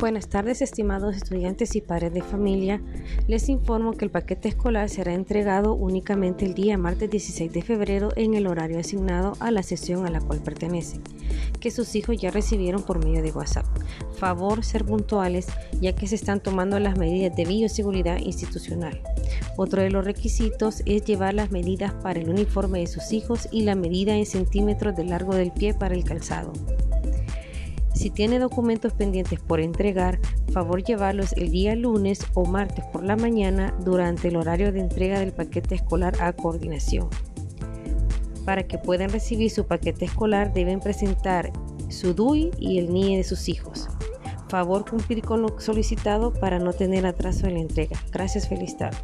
Buenas tardes, estimados estudiantes y padres de familia. Les informo que el paquete escolar será entregado únicamente el día martes 16 de febrero en el horario asignado a la sesión a la cual pertenecen, que sus hijos ya recibieron por medio de WhatsApp. Favor ser puntuales, ya que se están tomando las medidas de bioseguridad institucional. Otro de los requisitos es llevar las medidas para el uniforme de sus hijos y la medida en centímetros de largo del pie para el calzado. Si tiene documentos pendientes por entregar, favor llevarlos el día lunes o martes por la mañana durante el horario de entrega del paquete escolar a coordinación. Para que puedan recibir su paquete escolar deben presentar su DUI y el NIE de sus hijos. Favor cumplir con lo solicitado para no tener atraso en la entrega. Gracias, feliz tarde.